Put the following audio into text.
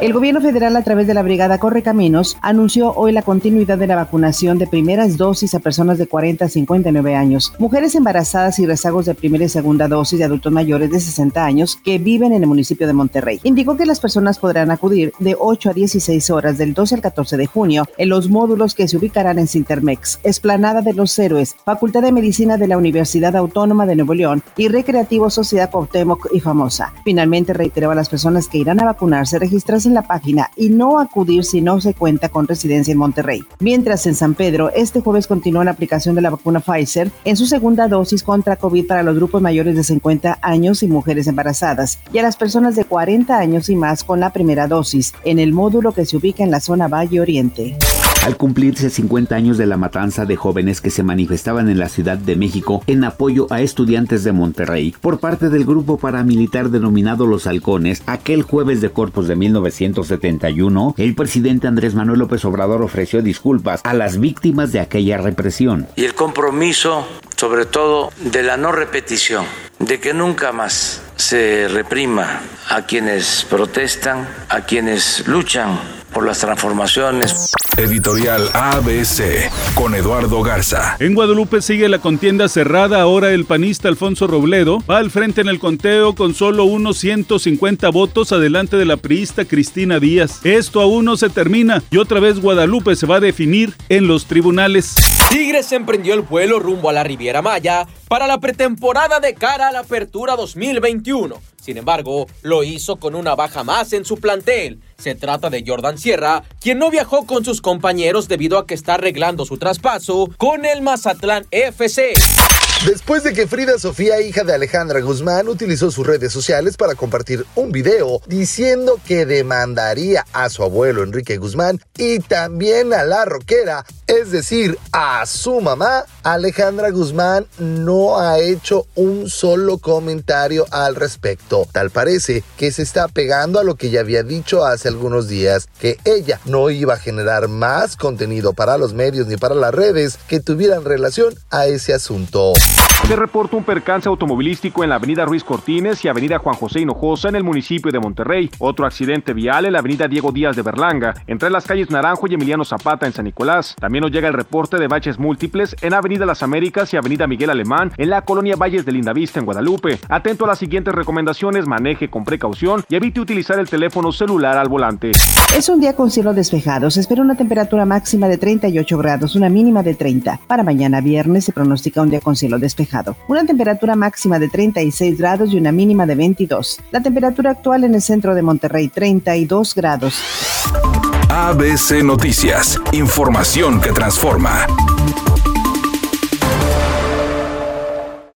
El gobierno federal a través de la Brigada Correcaminos anunció hoy la continuidad de la vacunación de primeras dosis a personas de 40 a 59 años, mujeres embarazadas y rezagos de primera y segunda dosis de adultos mayores de 60 años que viven en el municipio de Monterrey. Indicó que las personas podrán acudir de 8 a 16 horas del 12 al 14 de junio en los módulos que se ubicarán en Cintermex, Esplanada de los Héroes, Facultad de Medicina de la Universidad Autónoma de Nuevo León y Recreativo Sociedad Cuauhtémoc y Famosa. Finalmente reiteró a las personas que irán a vacunarse registrarse la página y no acudir si no se cuenta con residencia en Monterrey. Mientras en San Pedro, este jueves continúa la aplicación de la vacuna Pfizer en su segunda dosis contra COVID para los grupos mayores de 50 años y mujeres embarazadas y a las personas de 40 años y más con la primera dosis en el módulo que se ubica en la zona Valle Oriente. Al cumplirse 50 años de la matanza de jóvenes que se manifestaban en la Ciudad de México en apoyo a estudiantes de Monterrey por parte del grupo paramilitar denominado Los Halcones, aquel jueves de Corpus de 1971, el presidente Andrés Manuel López Obrador ofreció disculpas a las víctimas de aquella represión. Y el compromiso, sobre todo, de la no repetición, de que nunca más se reprima a quienes protestan, a quienes luchan por las transformaciones. Editorial ABC con Eduardo Garza. En Guadalupe sigue la contienda cerrada. Ahora el panista Alfonso Robledo va al frente en el conteo con solo unos 150 votos adelante de la priista Cristina Díaz. Esto aún no se termina y otra vez Guadalupe se va a definir en los tribunales. Tigres emprendió el vuelo rumbo a la Riviera Maya para la pretemporada de cara a la apertura 2021. Sin embargo, lo hizo con una baja más en su plantel. Se trata de Jordan Sierra, quien no viajó con sus compañeros debido a que está arreglando su traspaso con el Mazatlán FC. Después de que Frida Sofía, hija de Alejandra Guzmán, utilizó sus redes sociales para compartir un video diciendo que demandaría a su abuelo Enrique Guzmán y también a la roquera, es decir, a su mamá, Alejandra Guzmán no ha hecho un solo comentario al respecto. Tal parece que se está pegando a lo que ya había dicho hace algunos días, que ella no iba a generar más contenido para los medios ni para las redes que tuvieran relación a ese asunto. Se reporta un percance automovilístico en la avenida Ruiz Cortines y avenida Juan José Hinojosa en el municipio de Monterrey. Otro accidente vial en la avenida Diego Díaz de Berlanga, entre las calles Naranjo y Emiliano Zapata en San Nicolás. También nos llega el reporte de baches múltiples en avenida Las Américas y avenida Miguel Alemán en la colonia Valles de Lindavista en Guadalupe. Atento a las siguientes recomendaciones, maneje con precaución y evite utilizar el teléfono celular al volante. Es un día con cielo despejado. Se espera una temperatura máxima de 38 grados, una mínima de 30. Para mañana viernes se pronostica un día con cielo Una temperatura máxima de 36 grados y una mínima de 22. La temperatura actual en el centro de Monterrey, 32 grados. ABC Noticias. Información que transforma.